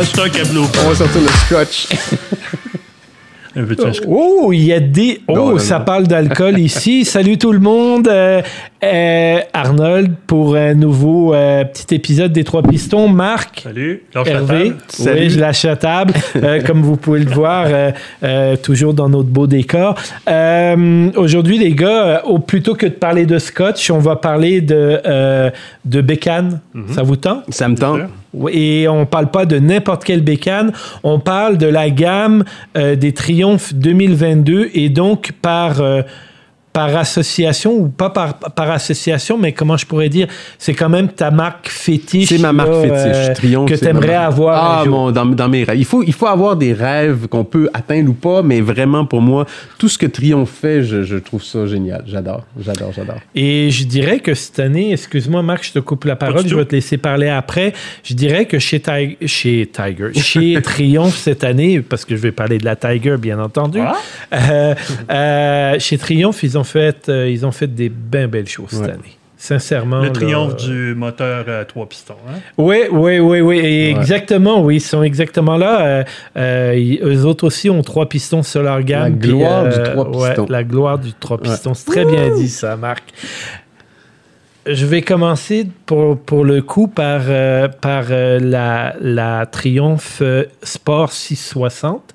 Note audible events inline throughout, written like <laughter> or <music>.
Hashtag Cablo. On va sortir le scotch. <laughs> Un peu de scotch. Oh, il y a des. Oh, Non, non, ça non. parle d'alcool <laughs> ici. Salut tout le monde. Euh, euh, Arnold pour un nouveau euh, petit épisode des Trois Pistons. Marc. Salut. Lâche la Hervé, table. Salut. oui, je lâche la table, Euh, <laughs> comme vous pouvez le voir, euh, euh, toujours dans notre beau décor. Euh, Aujourd'hui, les gars, euh, plutôt que de parler de scotch, on va parler de, euh, de bécane. Ça vous tente? Ça me tente. Et on parle pas de n'importe quelle bécane, on parle de la gamme euh, des Triomphes 2022 et donc par euh, par association ou pas par, par association, mais comment je pourrais dire, c'est quand même ta marque fétiche. C'est ma marque là, fétiche. euh, Triomphe. que c'est tu aimerais ma marque. avoir. un Ah, jour. mon, dans, dans mes rêves. Il faut, il faut avoir des rêves qu'on peut atteindre ou pas, mais vraiment, pour moi, tout ce que Triomphe fait, je, je trouve ça génial. J'adore, j'adore, j'adore. Et je dirais que cette année, excuse-moi Marc, je te coupe la parole, je vais te laisser parler après. Je dirais que chez, Ti- chez Tiger, chez <laughs> Triomphe cette année, parce que je vais parler de la Tiger bien entendu, Ah. euh, euh, chez Triomphe, ils ont fait, euh, ils ont fait des bien belles choses cette année. Sincèrement. Le triomphe du moteur à trois pistons. Hein? Oui, oui, oui, oui. Exactement, oui. Ils sont exactement là. Euh, euh, ils- eux autres aussi ont trois pistons sur leur gamme. La puis, gloire du euh, trois ouais, pistons. la gloire du trois Ouais. pistons. C'est très bien dit, ça, Marc. Je vais commencer pour, pour le coup par, euh, par euh, la, la Triumph euh, Sport 660.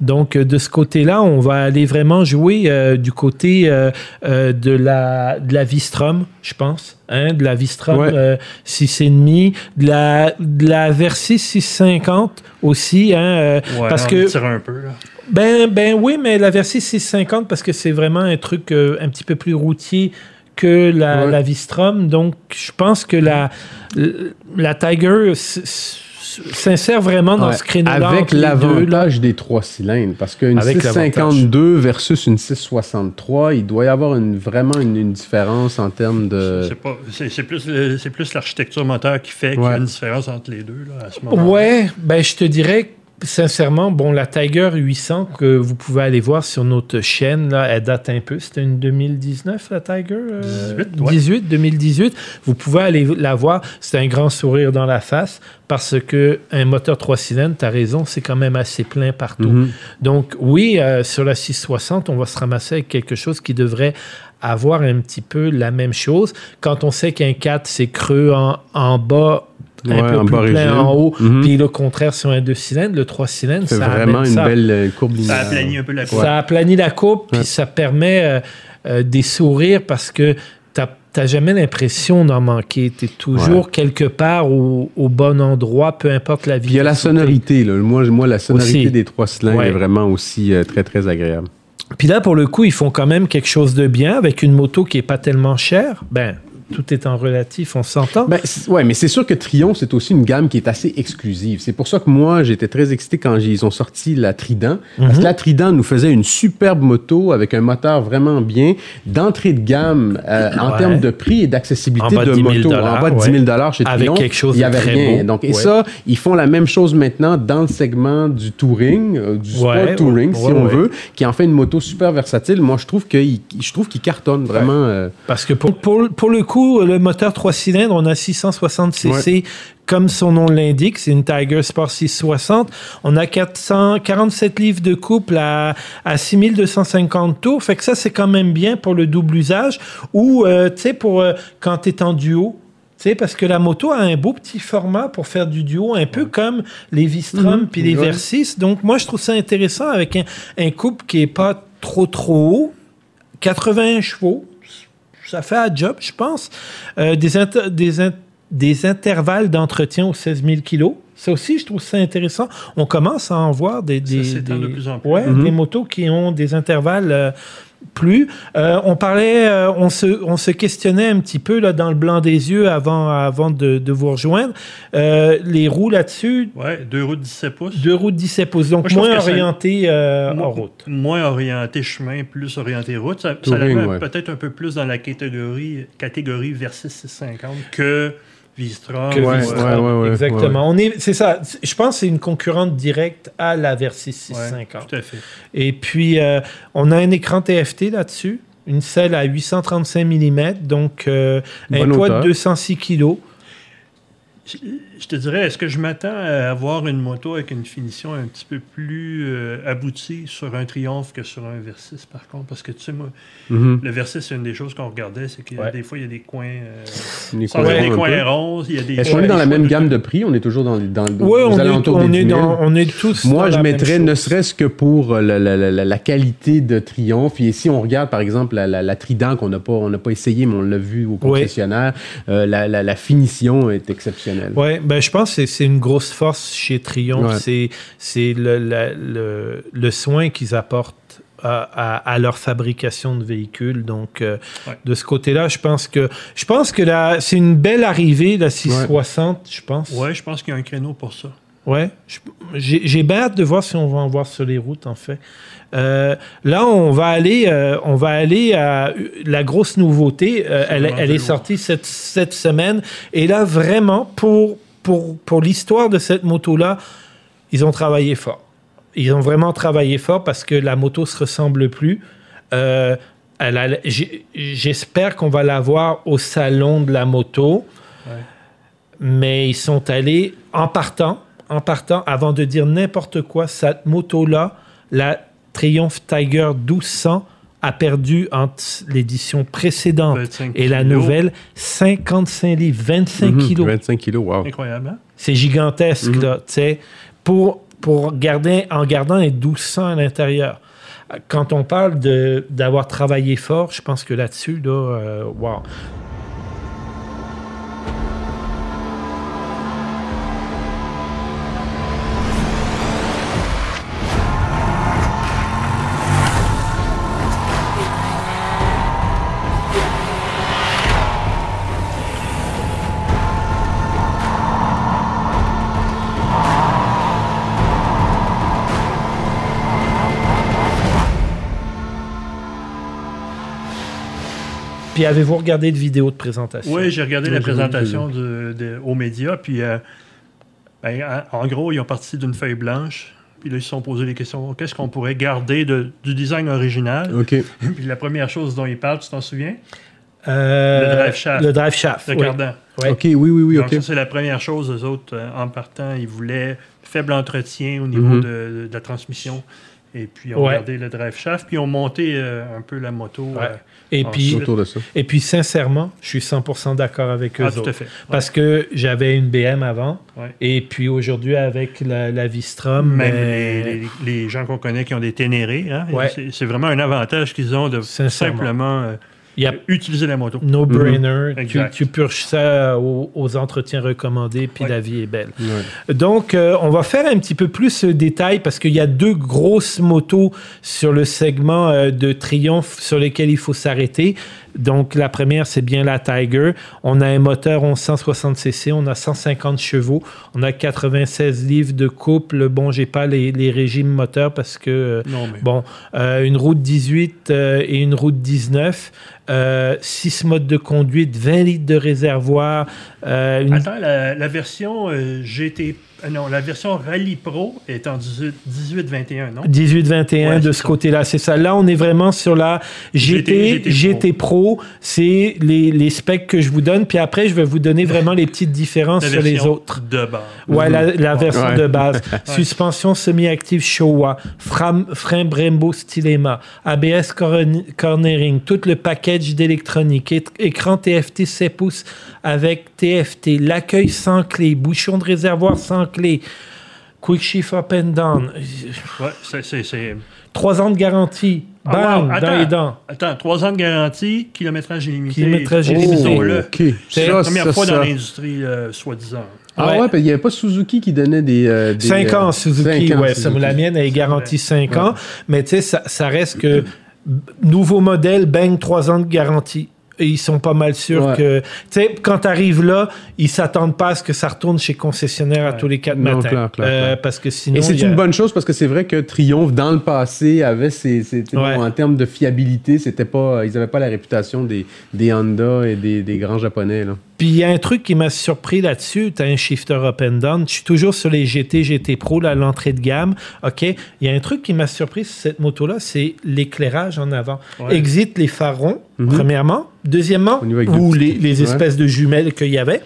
Donc, de ce côté-là, on va aller vraiment jouer euh, du côté de, la, de la Vistrom, je pense. Hein, de la Vistrom Ouais. euh, 6,5. De la, de la Versys 650 aussi. Hein, Ouais, parce on que tire un peu. Là. ben, ben oui, mais la Versys 650 parce que c'est vraiment un truc un petit peu plus routier que la, Ouais. la Vistrom. Donc, je pense que la, la Tiger s'insère vraiment dans Ouais. ce créneau-là. Avec entre les deux, là. l'avantage des trois cylindres, parce qu'une Avec 652 versus une 663, il doit y avoir une, vraiment une, une différence en termes de... C'est plus, le- c'est plus l'architecture moteur qui fait qu'il y a une différence entre les deux là, à ce moment Ouais, ben je te dirais sincèrement, bon, la Tiger 800 que vous pouvez aller voir sur notre chaîne, là, elle date un peu. C'était une 2019, la Tiger? euh, 18, ouais. 18, 2018. Vous pouvez aller la voir. C'est un grand sourire dans la face parce que un moteur 3 cylindres, tu as raison, c'est quand même assez plein partout. Mhm. Donc, oui, euh, sur la 660, on va se ramasser avec quelque chose qui devrait avoir un petit peu la même chose. Quand on sait qu'un 4, c'est creux en, en bas, un Ouais, peu en plus bas plein en haut, Mhm. puis le contraire sur un 2 cylindres, le 3 cylindres, C'est ça vraiment une ça. belle euh, courbe Ça linéaire. aplanit un peu la courbe. Ça aplanit la courbe, puis ça permet euh, euh, des sourires parce que t'as jamais l'impression d'en manquer. Tu es toujours quelque part au, au bon endroit, peu importe la vie. Puis il y a la sonorité. Là. Moi, la sonorité Aussi. des trois cylindres Ouais. est vraiment aussi euh, très, très agréable. Puis là, pour le coup, ils font quand même quelque chose de bien avec une moto qui est pas tellement chère. Ben, tout est en relatif, on s'entend. Ben, ouais, mais c'est sûr que Triomphe, c'est aussi une gamme qui est assez exclusive. C'est pour ça que moi, j'étais très excité quand ils ont sorti la Trident. Mhm. Parce que la Trident nous faisait une superbe moto avec un moteur vraiment bien, d'entrée de gamme euh, en Ouais. termes de prix et d'accessibilité En de de 10 000 moto. en bas de 10 000 ouais. chez Avec Triomphe, quelque chose il y de avait très rien. beau. Donc, et Ouais. ça, ils font la même chose maintenant dans le segment du touring, euh, du sport touring, si on veut, qui en fait une moto super versatile. Moi, je trouve qu'il je trouve qu'il cartonne vraiment. euh, Parce que pour, pour, pour le coup, le moteur 3 cylindres, on a 660 cc. Comme son nom l'indique, c'est une Tiger Sport 660. On a 447 livres de couple à, à 6250 tours. Fait que ça, c'est quand même bien pour le double usage. Ou, euh, tu sais, pour euh, quand tu es en duo. Tu sais, parce que la moto a un beau petit format pour faire du duo, un peu comme les Vistrom Mhm. puis les Ouais. Versys. Donc, moi, je trouve ça intéressant avec un, un couple qui est pas trop, trop haut. 81 chevaux, ça fait un job, je pense. Euh, des, inter- des, in- des intervalles d'entretien aux 16 000 kilos. Ça aussi, je trouve ça intéressant. On commence à en voir des, des, s'étend des- de plus en plus. ouais, Mhm. des motos qui ont des intervalles euh, plus. Euh, on parlait, euh, on, se, on se questionnait un petit peu là, dans le blanc des yeux avant, avant de, de vous rejoindre. Euh, les roues là-dessus, Ouais, deux roues de 17 pouces. deux roues de 17 pouces, donc Moi, moins ça- euh, Mo- en route. Moins orienté chemin, plus orienté route. Ça, ça Touring, l'amène ouais. peut-être un peu plus dans la catégorie, catégorie versus 650 que Vistrom. Que Ouais, Vistrom. ouais, ouais, ouais, Exactement. On est, c'est ça. Je pense que c'est une concurrente directe à la Versys Ouais, 650. tout à fait. Et puis, euh, on a un écran TFT là-dessus, une selle à 835 mm, donc euh, un poids de 206 kg. Je te dirais, est-ce que je m'attends à avoir une moto avec une finition un petit peu plus euh, aboutie sur un Triumph que sur un Versys, par contre? Parce que, tu sais, moi, Mhm. le Versys, c'est une des choses qu'on regardait, c'est que Ouais. des fois, il y a des coins... euh, sans coins des coins ronds, il y a des... Est-ce qu'on est ouais, dans la des même gamme de prix? On est toujours dans, les- dans, Oui, aux on, est, alentours on, des est 10 000. dans, on est tous. Moi, dans je la même mettrais chose. ne serait-ce que pour euh, la, la- la- la qualité de Triomphe. Et si on regarde, par exemple, la, la- la Trident qu'on n'a pas, on n'a pas essayé, mais on l'a vu au concessionnaire, euh, la, la- la finition est exceptionnelle. Ouais, ben je pense que c'est- c'est une grosse force chez Triumph. Ouais. C'est c'est le, le, le soin qu'ils apportent à, à- à leur fabrication de véhicules. Donc, euh, Ouais. de ce côté-là, je pense que je pense que la- c'est une belle arrivée, la 660, je pense. Ouais, je pense qu'il y a un créneau pour ça. Ouais. J'ai j'ai bien hâte de voir si on va en voir sur les routes, en fait. Euh, là, on va aller, euh, on va aller à la grosse nouveauté. euh, elle, elle est sortie cette, cette semaine. Et là, vraiment, pour, pour, pour l'histoire de cette moto-là, ils ont travaillé fort. Ils ont vraiment travaillé fort parce que la moto se ressemble plus. Euh, J'espère qu'on va la voir au salon de la moto Ouais. mais ils sont allés en partant, en partant, avant de dire n'importe quoi, cette moto-là, la Triumph Tiger 1200, a perdu entre l'édition précédente 25 et la kilos. nouvelle 55 livres, 25 Mhm, kilos. 25 kilos, wow. Incroyable, hein? C'est gigantesque, Mhm. là, tu sais, pour, pour garder, en gardant un 1200 à l'intérieur. Quand on parle de- d'avoir travaillé fort, je pense que là-dessus, là, euh, wow. Puis avez-vous regardé de vidéos de présentation? Oui, j'ai regardé Oui, la présentation de- de- aux médias, puis euh, ben, en gros, ils ont parti d'une feuille blanche, puis là, ils se sont posé des questions. Qu'est-ce qu'on pourrait garder de- du design original? OK. puis la première chose dont ils parlent, tu t'en souviens? Euh, Le drive shaft. Le drive shaft, Le oui. cardan. Ouais. OK, oui, oui, oui, Donc ça, c'est la première chose. Eux autres, euh, en partant, ils voulaient faible entretien au niveau Mhm. de, de la transmission. Et puis, on Ouais. gardé le drive shaft, puis on monté euh, un peu la moto. Ouais. euh, Et puis, Autour de ça. et puis, sincèrement, je suis 100% d'accord avec eux ah, tout autres. à fait. Ouais. Parce que j'avais une BM avant, Ouais. et puis aujourd'hui, avec la, la Vistrom, Même mais- les, les- les gens qu'on connaît qui ont des Ténérés, hein, Ouais. c'est- vraiment un avantage qu'ils ont de simplement euh, il y a utiliser la moto. no-brainer. Tu, Exact. tu purges ça aux, aux entretiens recommandés, puis Ouais. la vie est belle. Ouais. Donc, euh, on va faire un petit peu plus de détails parce qu'il y a deux grosses motos sur le segment euh, de triomphe sur lesquelles il faut s'arrêter. Donc, la première, c'est bien la Tiger. On a un moteur 1160cc, on a 150 chevaux, on a 96 livres de couple. Bon, j'ai pas les, les régimes moteurs parce que euh, Non, mais Bon, euh, une route 18 euh, et une route 19, euh, 6 modes de conduite, 20 litres de réservoir, euh, une- Attends, la, la version euh, GT. euh, non, la version Rally Pro est en 18 18-21, non? 18-21 Ouais, de ce côté-là. C'est ça. Là, on est vraiment sur la GT, GT, GT, Pro. C'est les, les specs que je vous donne. Puis après, je vais vous donner vraiment les petites différences La sur les version autres. De base. Ouais, la, la version Ouais. de base. <laughs> Suspension semi-active Showa, frein, frein Brembo Stilema, ABS corn- cornering, tout le package d'électronique, écran TFT 7 pouces avec TFT, l'accueil sans clé, bouchon de réservoir sans clé, quick shift up and down, Ouais, c'est- c'est- c'est. trois ans de garantie, Ah, bam, wow, dans attends. les dents. Attends, 3 ans de garantie, kilométrage illimité. Kilométrage Oh, illimité. OK. C'est la première ça, fois ça. dans l'industrie, euh, soi-disant. Ah Ouais. ouais, parce qu'il n'y avait pas Suzuki qui donnait des... euh, des 5 euh, ans, Suzuki, cinq ans, ouais. Suzuki. la mienne, elle est garantie 5 Ouais. ans. Mais tu sais, ça, ça reste que nouveau modèle, bang, 3 ans de garantie. Ils sont pas mal sûrs Ouais. que. Tu sais, quand tu arrives là, ils s'attendent pas à ce que ça retourne chez concessionnaire à tous les 4 Non, matins. clair, clair, Euh. Parce que sinon. Et c'est a- une bonne chose parce que c'est vrai que Triomphe, dans le passé, avait ses, ses- tu sais, Ouais. bon, en termes de fiabilité, c'était pas, ils n'avaient pas la réputation des, des Honda et des, des grands japonais. Là. Puis il y a un truc qui m'a surpris là-dessus. Tu as un shifter up and down. Je suis toujours sur les GT, GT Pro, là, l'entrée de gamme. OK? Il y a un truc qui m'a surpris sur cette moto-là, c'est l'éclairage en avant. Ouais. Exit les phares ronds, Mhm. premièrement. Deuxièmement, ou les, ouais. espèces de jumelles qu'il y avait.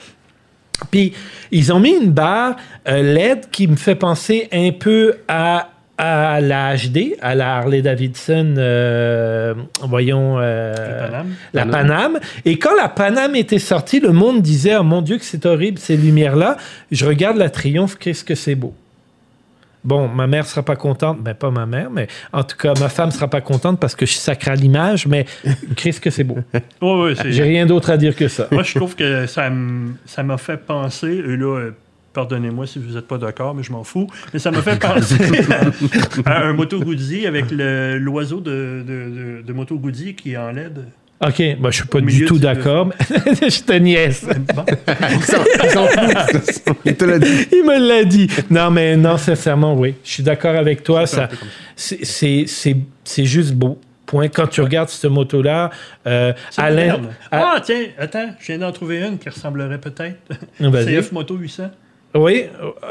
Puis, ils ont mis une barre euh, LED qui me fait penser un peu à, à la HD, à la Harley Davidson, euh, voyons, euh, La Paname. la Paname. Et quand la Paname était sortie, le monde disait, oh mon Dieu, que c'est horrible, ces lumières-là. Je regarde la Triomphe, qu'est-ce que c'est beau. Bon, ma mère sera pas contente, ben pas ma mère, mais en tout cas, ma femme sera pas contente parce que je sacre à l'image, mais qu'est-ce que c'est beau. <laughs> Ouais, c'est- J'ai rien d'autre à dire que ça. Moi, je trouve que ça m'a fait penser, et là, pardonnez-moi si vous n'êtes pas d'accord, mais je m'en fous, mais ça m'a fait penser à, à un Moto Guzzi avec le- l'oiseau de, de, de, de Moto Guzzi qui est en LED. OK, ben, je suis pas du tout d'accord, mais <laughs> je te niaise. Bon. <laughs> Il te l'a dit. Il me l'a dit. Non, mais non, sincèrement, oui. Je suis d'accord avec toi. C'est Ça, ça. juste beau. Point. Quand tu regardes cette moto-là, euh, Alain. Ah, tiens, attends, je viens d'en trouver une qui ressemblerait peut-être. <laughs> CF Moto 800. Oui,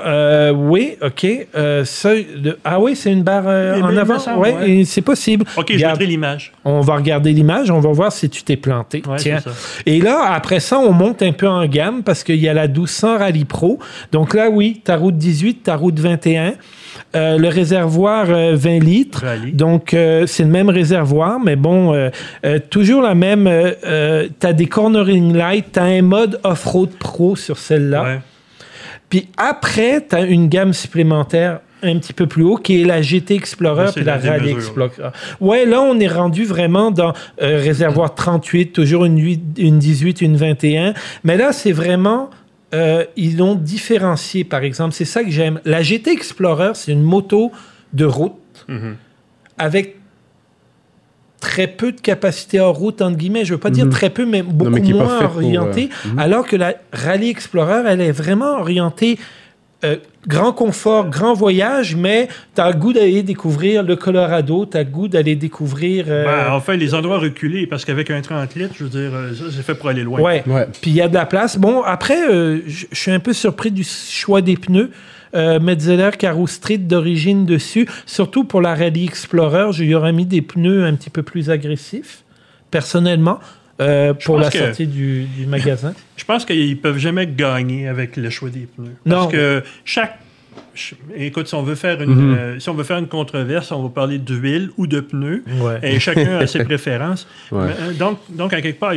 euh, oui, OK. Euh, ça, le- ah oui, c'est une barre euh, en avant? semble, ouais, ouais. et c'est possible. Ok, je Regarde, mettrai l'image. on va regarder l'image, on va voir si tu t'es planté. Ouais, Tiens. Et là, après ça, on monte un peu en gamme parce qu'il y a la 1200 Rallye Pro. Donc là, oui, ta route 18, ta route 21. Euh, le réservoir euh, 20 litres. Rallye. Donc, euh, c'est le même réservoir, mais bon, euh, euh, toujours la même. Euh, euh, tu as des cornering lights, tu as un mode off-road pro sur celle-là. Puis après, tu as une gamme supplémentaire un petit peu plus haut qui est la GT Explorer puis la Rally. Explorer. Ouais, là, on est rendu vraiment dans euh, réservoir 38, toujours une, 8 une 18, une 21. Mais là, c'est vraiment. euh, ils l'ont différencié, par exemple. C'est ça que j'aime. La GT Explorer, c'est une moto de route Mhm. avec très peu de capacité en route, entre guillemets. Je veux pas dire Mhm. très peu, mais beaucoup mais moins pour, orientée. euh, mhm. Alors que la Rally Explorer, elle est vraiment orientée euh, grand confort, grand voyage, mais tu as le goût d'aller découvrir le Colorado, tu as le goût d'aller découvrir... euh, Ben, enfin, les endroits reculés, parce qu'avec un 30 litres, je veux dire, ça, c'est fait pour aller loin. ouais. Ouais. Puis il y a de la place. Bon, après, euh, je je suis un peu surpris du choix des pneus. Euh, Metzeler Caro Street d'origine dessus, surtout pour la Rally Explorer, je lui aurais mis des pneus un petit peu plus agressifs, personnellement, euh, pour la que- sortie du, du magasin. <laughs> Je pense qu'ils peuvent jamais gagner avec le choix des pneus. Non. Parce que chaque. ch- Écoute, si on veut faire une, Mhm. euh, si on veut faire une controverse, on va parler d'huile ou de pneus. Ouais. Et chacun a ses <laughs> préférences. Ouais. Mais, euh, donc, donc, à quelque part,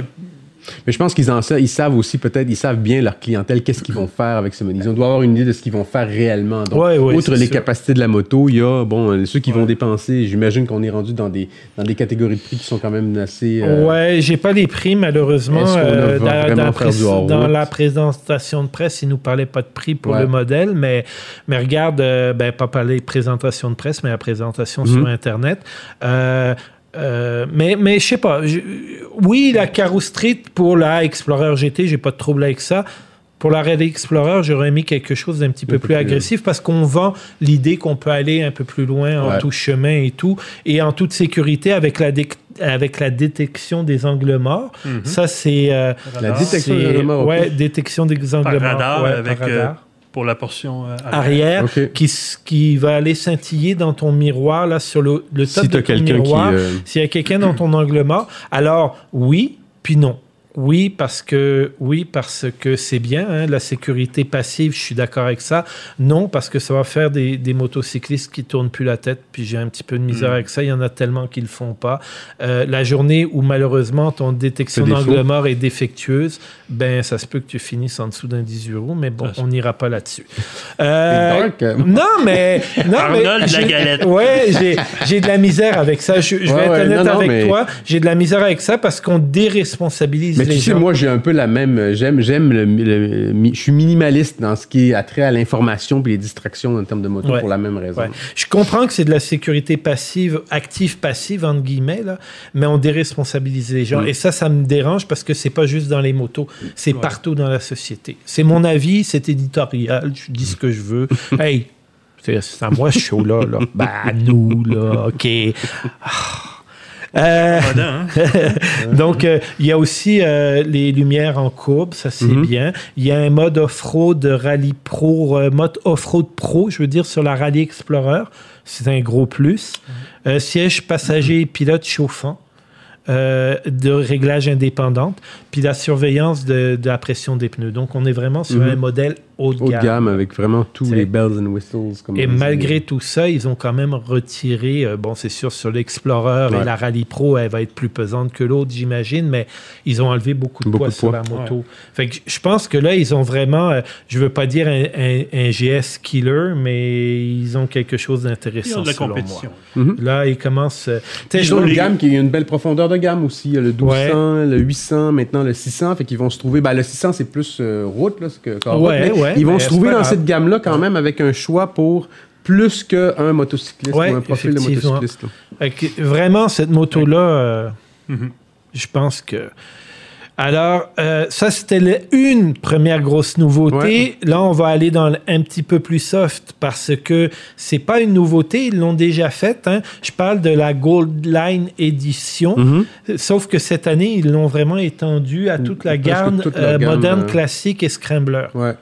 Mais je pense qu'ils en savent, ils savent aussi peut-être, ils savent bien leur clientèle, qu'est-ce qu'ils vont faire avec ce modèle. Ils doivent avoir une idée de ce qu'ils vont faire réellement. Donc, Ouais, ouais, outre les sûr. capacités de la moto, il y a bon euh, ceux qui Ouais. vont dépenser. J'imagine qu'on est rendu dans des dans des catégories de prix qui sont quand même assez. euh, Ouais, j'ai pas les prix malheureusement. Euh, dans, la pré- dans présentation de presse, ils nous parlaient pas de prix pour le modèle, mais mais regarde, euh, ben pas parler de présentation de presse, mais la présentation Mhm. sur internet. Euh, euh, mais mais je sais pas. je- oui, la Caro Street pour la Explorer GT, j'ai pas de trouble avec ça. Pour la Rally Explorer, j'aurais mis quelque chose d'un petit peu plus plus- agressif parce qu'on vend l'idée qu'on peut aller un peu plus loin en Ouais. tout chemin et tout, et en toute sécurité avec la, avec la détection des angles morts. Ça, c'est. euh, La détection des angles morts. Ouais, détection des angles Par morts. radar, ouais, avec, par radar. Pour la portion euh, arrière qui, qui va aller scintiller dans ton miroir, là, sur le, le top Si de t'as ton quelqu'un qui, miroir. euh, S'il y a quelqu'un dans ton angle mort, alors oui, puis non. Oui, parce que oui, parce que c'est bien, hein, la sécurité passive, je suis d'accord avec ça. Non, parce que ça va faire des, des motocyclistes qui tournent plus la tête, puis j'ai un petit peu de misère Mm. avec ça. Il y en a tellement qui le font pas. Euh, la journée où malheureusement ton détection d'angle mort est défectueuse, ben ça se peut que tu finisses en dessous d'un 10 euros, mais bon, c'est- on n'ira pas là-dessus. <laughs> Euh, hein. non, mais non, <laughs> mais Arnold, la j'ai- galette. Ouais, j'ai de la misère avec ça. Je, je vais être ouais, honnête non, non, avec mais- toi. J'ai de la misère avec ça parce qu'on déresponsabilise Mais tu sais, moi, j'ai un peu la même. J'aime, j'aime le, Je suis minimaliste dans ce qui est attrait à l'information puis les distractions en termes de moto Ouais. pour la même raison. Ouais. Je comprends que c'est de la sécurité passive, active, passive, entre guillemets, là, mais on déresponsabilise les gens. Mm. Et ça, ça me dérange parce que c'est pas juste dans les motos, c'est Ouais. partout dans la société. C'est mon avis, c'est éditorial, je dis ce que je veux. <laughs> hey, c'est à moi ce show-là. Là. <laughs> Ben, à nous, là, OK. Ah. Euh, hein? <laughs> donc, euh, il y a aussi euh, les lumières en courbe, ça c'est Mhm. bien. Il y a un mode off-road Rally Pro, euh, mode off-road Pro, je veux dire, sur la Rally Explorer. C'est un gros plus. Euh, siège passager et pilote chauffant. euh, de réglage indépendante, puis la surveillance de, de, la pression des pneus. Donc, on est vraiment sur Mhm. un modèle haut de Haut de gamme. gamme avec vraiment tous les bells and whistles. Comme Et malgré tout ça, ils ont quand même retiré, euh, bon, c'est sûr, sur l'Explorer Ouais. et la Rally Pro, elle va être plus pesante que l'autre, j'imagine, mais ils ont enlevé beaucoup de Beaucoup poids de sur la moto. Fait que je pense que là, ils ont vraiment, euh, je veux pas dire un, un- un GS killer, mais ils ont quelque chose Ils ont d'intéressant de la selon compétition. moi. Là, ils commencent. euh, Ils ont une les- gamme qui a une belle profondeur de gamme aussi. Il y a le 1200, le 800, maintenant le 600. Fait qu'ils vont se trouver. Ben, le 600, c'est plus euh, route, là, que, route, Ouais, mais ouais, Ils vont mais se trouver dans cette gamme-là quand même avec un choix pour plus qu'un motocycliste Ouais, ou un profil de motocycliste. là. Vraiment, cette moto-là, euh, Mhm. je pense que. Alors, euh, ça, c'était une première grosse nouveauté. Là, on va aller dans un petit peu plus soft parce que c'est pas une nouveauté, ils l'ont déjà faite. hein. Je parle de la Gold Line Edition. Mhm. Sauf que cette année, ils l'ont vraiment étendu à toute la Presque gamme, toute la euh, gamme, moderne, euh. classique et scrambler. Ouais.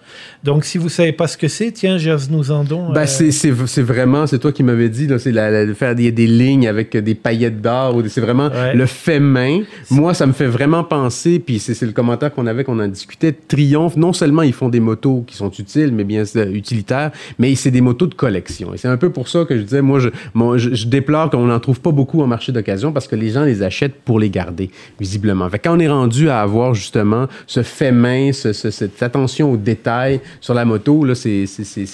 Donc, si vous savez pas ce que c'est, tiens, Jazz nous en don. Ben, c'est, vraiment, c'est toi qui m'avais dit, c'est la, la- de faire des, des lignes avec des paillettes d'or. C'est vraiment Ouais. le fait main. Moi, ça me fait vraiment penser, puis c'est, le commentaire qu'on avait, qu'on en discutait. Triomphe, non seulement ils font des motos qui sont utiles, mais bien euh, utilitaires, mais c'est des motos de collection. Et c'est un peu pour ça que je disais, moi, je, mon- je, je déplore qu'on n'en trouve pas beaucoup en marché d'occasion parce que les gens les achètent pour les garder, visiblement. Fait quand on est rendu à avoir justement ce fait main, ce- ce- cette attention aux détails sur la moto, là, c'est,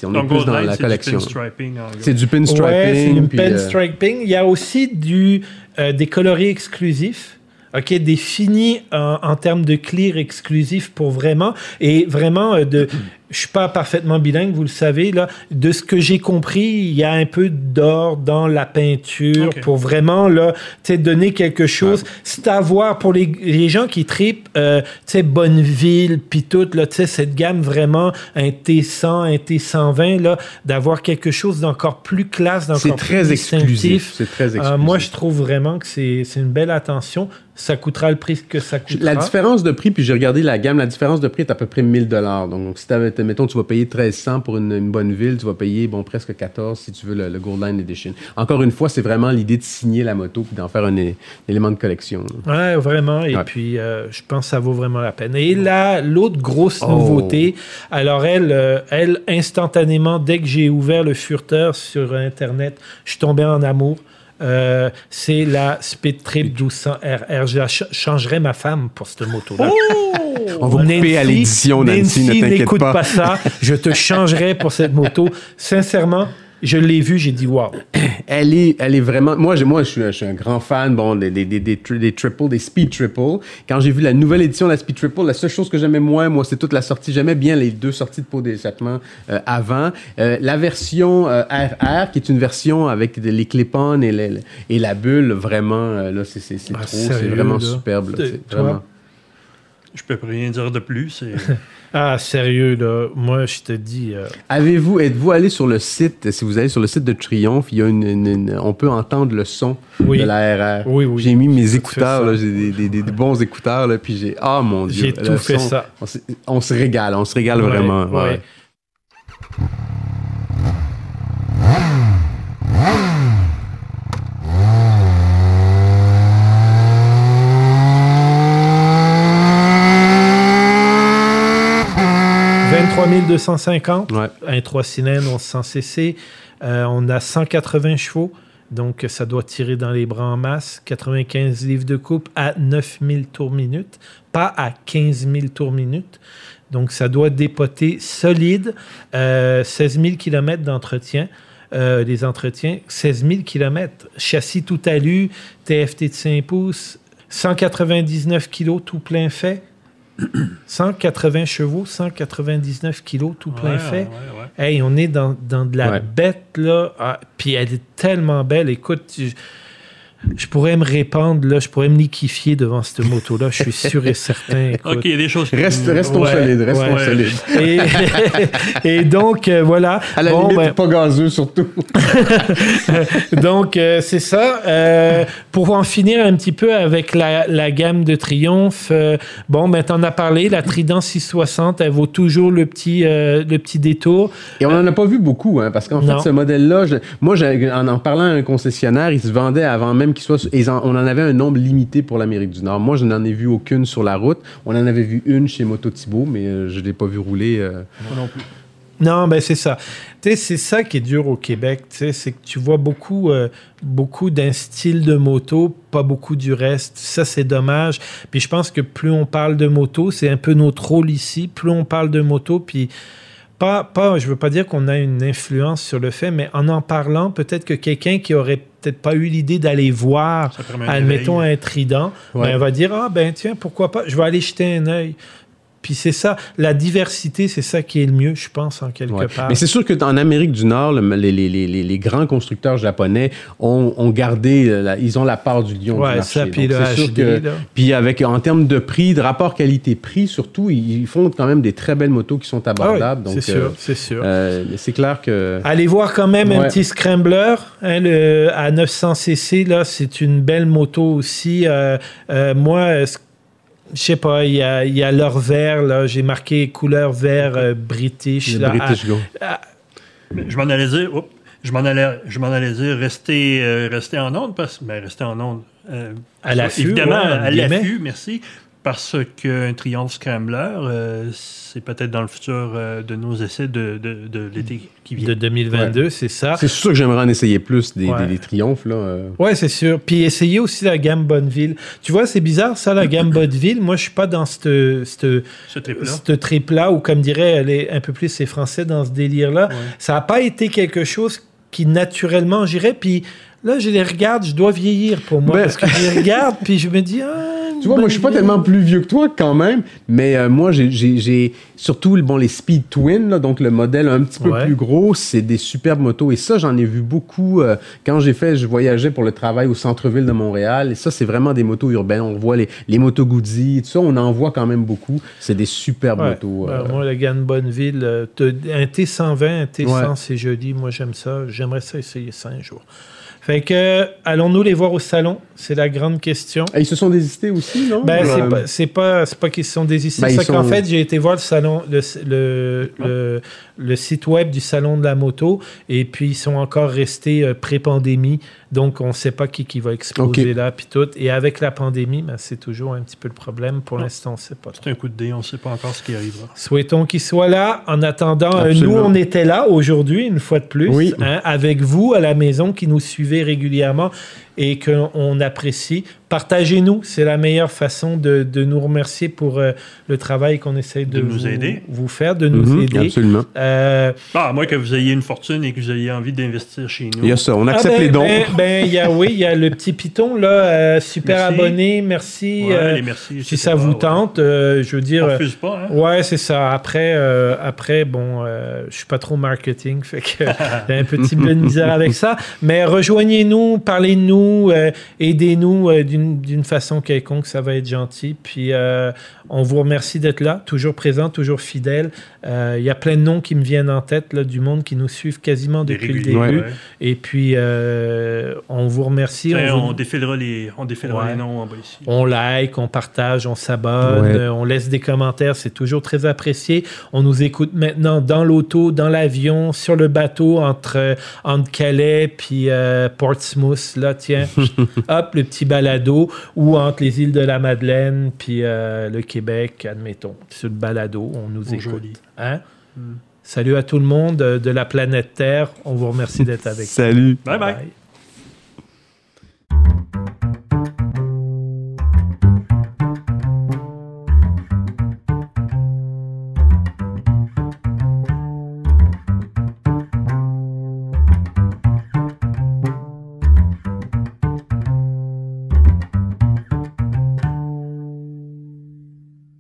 on est Donc, plus dans Line, la c'est du collection. pinstriping. C'est du pinstriping. Ouais, puis, euh, pinstriping. Il y a aussi du, euh, des coloris exclusifs. OK, des finis en, en termes de clear exclusif pour vraiment, et vraiment euh, de, je suis pas parfaitement bilingue, vous le savez, là, de ce que j'ai compris, il y a un peu d'or dans la peinture pour vraiment, là, tu donner quelque chose. C'est à voir pour les, les gens qui tripent, euh, tu sais, Bonneville, puis tout, là, tu sais, cette gamme vraiment, un T100, un T120, là, d'avoir quelque chose d'encore plus classe, d'encore plus très exclusif. C'est très Euh, exclusif. moi, je trouve vraiment que c'est c'est une belle attention. Ça coûtera le prix que ça coûtera. La différence de prix, puis j'ai regardé la gamme, la différence de prix est à peu près 1000 dollars. Donc, si mettons, tu vas payer 1300 pour une, une bonne ville, tu vas payer, bon, presque 14 si tu veux le, le Gold Line Edition. Encore une fois, c'est vraiment l'idée de signer la moto puis d'en faire un, élément de collection. là. Ouais, vraiment. Et Ouais. puis, euh, je pense que ça vaut vraiment la peine. Et là, l'autre grosse Oh. nouveauté, alors elle, euh, elle, instantanément, dès que j'ai ouvert le furteur sur Internet, je suis tombé en amour. Euh, c'est la Speed Trip 1200 RR. Je la ch- changerais ma femme pour cette moto-là. On va couper à l'édition, Nancy, ne t'inquiète n'écoute pas. pas ça. Je te changerais pour cette moto. Sincèrement, je l'ai vue, j'ai dit waouh. <clears throat> Elle est, elle est vraiment. Moi, moi, je suis, je suis un grand fan, bon, des, des, des, des, tri- des triple, des speed triple. Quand j'ai vu la nouvelle édition de la speed triple, la seule chose que j'aimais moins, moi, c'est toute la sortie. J'aimais bien les deux sorties de pot d'échappement euh, avant. Euh, la version euh, RR, qui est une version avec des- les clip-on et, la bulle, vraiment, euh, là, c'est, Ah, trop, c'est vraiment là? superbe. là. De- C'est toi? Je peux rien dire de plus. c'est- <laughs> Ah, sérieux, là. Moi, je te dis. euh, Avez-vous, êtes-vous allé sur le site, si vous allez sur le site de Triomphe, il y a une, une- une- on peut entendre le son Oui. de la RR. Oui, oui. J'ai mis mes écouteurs, j'ai des, des- des- des bons écouteurs, là, puis j'ai, ah mon dieu. J'ai le tout fait son, ça. On, se- on se régale, on se régale Ouais, vraiment. ouais. ouais. 23 250, Ouais. un 3 cylindres, 1100 cc. Euh, on a 180 chevaux, donc ça doit tirer dans les bras en masse. 95 livres de coupe à 9000 tours minute, pas à 15 000 tours minute. Donc ça doit dépoter solide. Euh, 16 000 km d'entretien. Euh, les entretiens, 16 000 km. Châssis tout alu, TFT de 5 pouces, 199 kg tout plein fait. 180 chevaux, 199 kilos tout plein Ouais, fait. ouais, ouais. Hey, on est dans, dans de la Ouais. bête, là. Ah, puis elle est tellement belle. Écoute, je, pourrais me répandre, là. Je pourrais me liquifier devant cette moto-là. Je suis sûr et certain. <laughs> écoute. Ok, il y a des choses qui- Reste, restons Ouais, solides, restons ouais. solides. Et, <laughs> et donc, euh, voilà. À la Bon, limite, ben, pas gazeux surtout. <laughs> donc, euh, c'est ça. Euh, pour en finir un petit peu avec la, la gamme de Triomphe, euh, bon, ben, t'en as parlé, la Trident 660, elle vaut toujours le petit, euh, le petit détour. Et on n'en a pas vu beaucoup, hein, parce qu'en fait, ce modèle-là, moi, en en parlant à un concessionnaire, il se vendait avant même qui soit. et en- on en avait un nombre limité pour l'Amérique du Nord. Moi, je n'en ai vu aucune sur la route. On en avait vu une chez Moto Thibault, mais euh, je ne l'ai pas vu rouler. euh. Moi non plus. Non, ben c'est ça. Tu sais, c'est ça qui est dur au Québec. Tu sais, c'est que tu vois beaucoup, euh, beaucoup d'un style de moto, pas beaucoup du reste. Ça, c'est dommage. Puis je pense que plus on parle de moto, c'est un peu notre rôle ici. Plus on parle de moto, puis pas, pas, je veux pas dire qu'on a une influence sur le fait, mais en en parlant, peut-être que quelqu'un qui aurait peut-être pas eu l'idée d'aller voir, admettons un trident, Ouais. ben, va dire ah ben tiens pourquoi pas, je vais aller jeter un œil. Puis c'est ça, la diversité, c'est ça qui est le mieux, je pense, en quelque Ouais. part. Mais c'est sûr qu'en Amérique du Nord, le- les, les- les- les- grands constructeurs japonais ont, ont gardé, euh, la- ils ont la part du lion Ouais, du marché. ça, puis Donc, sûr HD, que-. Puis avec, en termes de prix, de rapport qualité-prix, surtout, ils font quand même des très belles motos qui sont Ah oui, abordables. donc, c'est euh, sûr, c'est sûr. euh, c'est clair que... Allez voir quand même un petit scrambler hein, le, à 900 cc là, c'est une belle moto aussi. Euh, euh, moi, euh, ce- je sais pas, il y a, y a leur vert là, j'ai marqué couleur vert euh, british là, British Go. à- Mais Je m'en allais dire, oups, je m'en allais, je m'en allais dire, rester, euh, rester en onde, parce, ben, rester en onde. euh, À l'affût, Évidemment, ouais, à l'affût, merci. Parce qu'un Triomphe Scrambler, euh, c'est peut-être dans le futur euh, de nos essais de, de, de l'été qui vient. de 2022, c'est ça? C'est sûr que j'aimerais en essayer plus des, Ouais. des, des triomphes. Là. euh. Ouais, c'est sûr. Puis essayez aussi la gamme Bonneville. Tu vois, c'est bizarre ça, la gamme <laughs> Bonneville. Moi, je suis pas dans cette, cette, Ce trip-là. ce ou comme dirait elle est un peu plus c'est français dans ce délire-là. Ouais. Ça n'a pas été quelque chose qui naturellement j'irais. Puis là, je les regarde, je dois vieillir pour moi. Ben- Parce que je les regarde, puis je me dis, ah, Tu vois, moi, je suis pas tellement plus vieux que toi quand même, mais euh, moi, j'ai- surtout bon, les Speed Twin, là, donc le modèle un petit peu Ouais. plus gros, c'est des superbes motos. Et ça, j'en ai vu beaucoup euh, quand j'ai fait, je voyageais pour le travail au centre-ville de Montréal. Et ça, c'est vraiment des motos urbaines. On voit les, les motos Goody, tout ça, on en voit quand même beaucoup. C'est des superbes Ouais. motos. Ben, euh. moi, la gamme Bonneville, un T120, un T100, Ouais. c'est joli. Moi, j'aime ça. J'aimerais ça essayer ça un jour. Fait que, allons-nous les voir au salon? C'est la grande question. Et ils se sont désistés aussi, non? Ben, c'est pas, c'est pas, pas qu'ils se sont désistés. Ben, c'est qu'en fait, j'ai été voir le salon, le, le, le, le site web du salon de la moto, et puis ils sont encore restés euh, pré-pandémie, donc on ne sait pas qui, qui va exploser là, puis tout. Et avec la pandémie, ben, c'est toujours un petit peu le problème. Pour l'instant, on ne sait pas. C'est un coup de dé, on ne sait pas encore ce qui arrivera. Souhaitons qu'il soit là. En attendant, euh, Absolument. nous, on était là aujourd'hui, une fois de plus, Oui. hein, avec vous à la maison qui nous suivez régulièrement et qu'on apprécie. Partagez-nous, c'est la meilleure façon de, de nous remercier pour euh, le travail qu'on essaie de, De nous vous, aider. vous faire, de nous mhm, aider. Absolument. Euh, Ah, à moins que vous ayez une fortune et que vous ayez envie d'investir chez nous. Il y a ça, on accepte ah ben, les dons. Ben, ben, il y a, oui, il y a le petit piton, là, euh, super Merci. abonné, merci. Ouais, euh, les merci. si ça vous ouais. tente, euh, je veux dire. On refuse pas, hein? Ouais, c'est ça. Après, euh, après bon, euh, je suis pas trop marketing, <laughs> fait que j'ai un petit peu de misère avec ça. Mais rejoignez-nous, parlez-nous, euh, aidez-nous euh, d'une façon quelconque, ça va être gentil. Puis euh, on vous remercie d'être là, toujours présent, toujours fidèle. Euh, Il y a plein de noms qui me viennent en tête là, du monde qui nous suivent quasiment depuis le début. ouais. Et puis on on vous remercie. Tiens, on vous- on défilera les, on défilera Ouais. les noms en bas ici. on like, on partage, on s'abonne, Ouais. euh, on laisse des commentaires, c'est toujours très apprécié. On nous écoute maintenant dans l'auto, dans l'avion, sur le bateau entre, euh, entre Calais puis euh, Portsmouth, là, tiens, <laughs> hop, le petit balado, ou entre les îles de la Madeleine puis euh, le Québec, admettons, sur le balado, on nous écoute. joli. Hein? Mm. Salut à tout le monde de la planète Terre, on vous remercie d'être avec nous. Salut. Bye bye. Bye.